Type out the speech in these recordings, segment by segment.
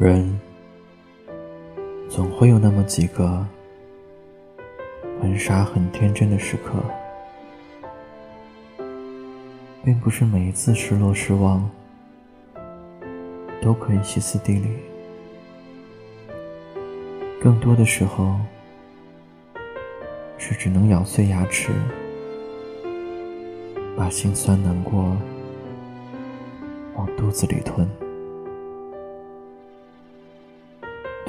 人总会有那么几个很傻、很天真的时刻，并不是每一次失落、失望都可以歇斯底里，更多的时候是只能咬碎牙齿，把心酸难过往肚子里吞。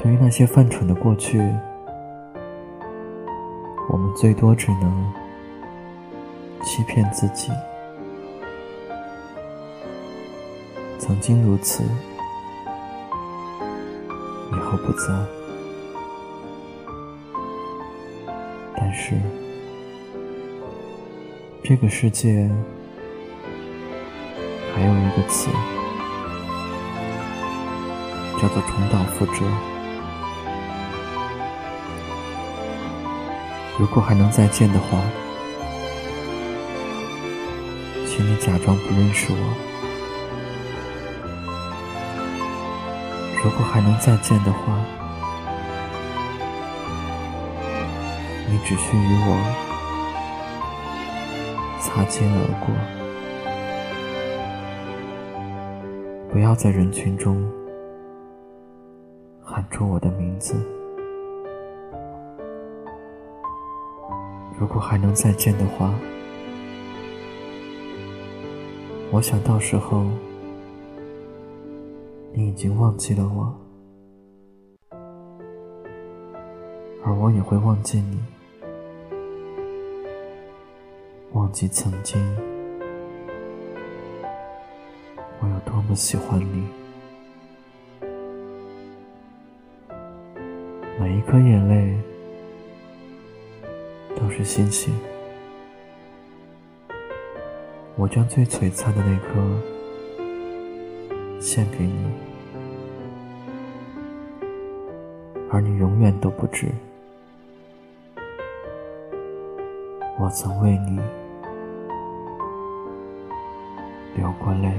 对于那些犯蠢的过去，我们最多只能欺骗自己。曾经如此，以后不再。但是，这个世界还有一个词，叫做重蹈覆辙。如果还能再见的话，请你假装不认识我。如果还能再见的话，你只需与我擦肩而过，不要在人群中喊出我的名字。如果还能再见的话，我想到时候你已经忘记了我，而我也会忘记你，忘记曾经我有多么喜欢你，每一颗眼泪。是星星，我将最璀璨的那颗献给你，而你永远都不知，我曾为你流过泪。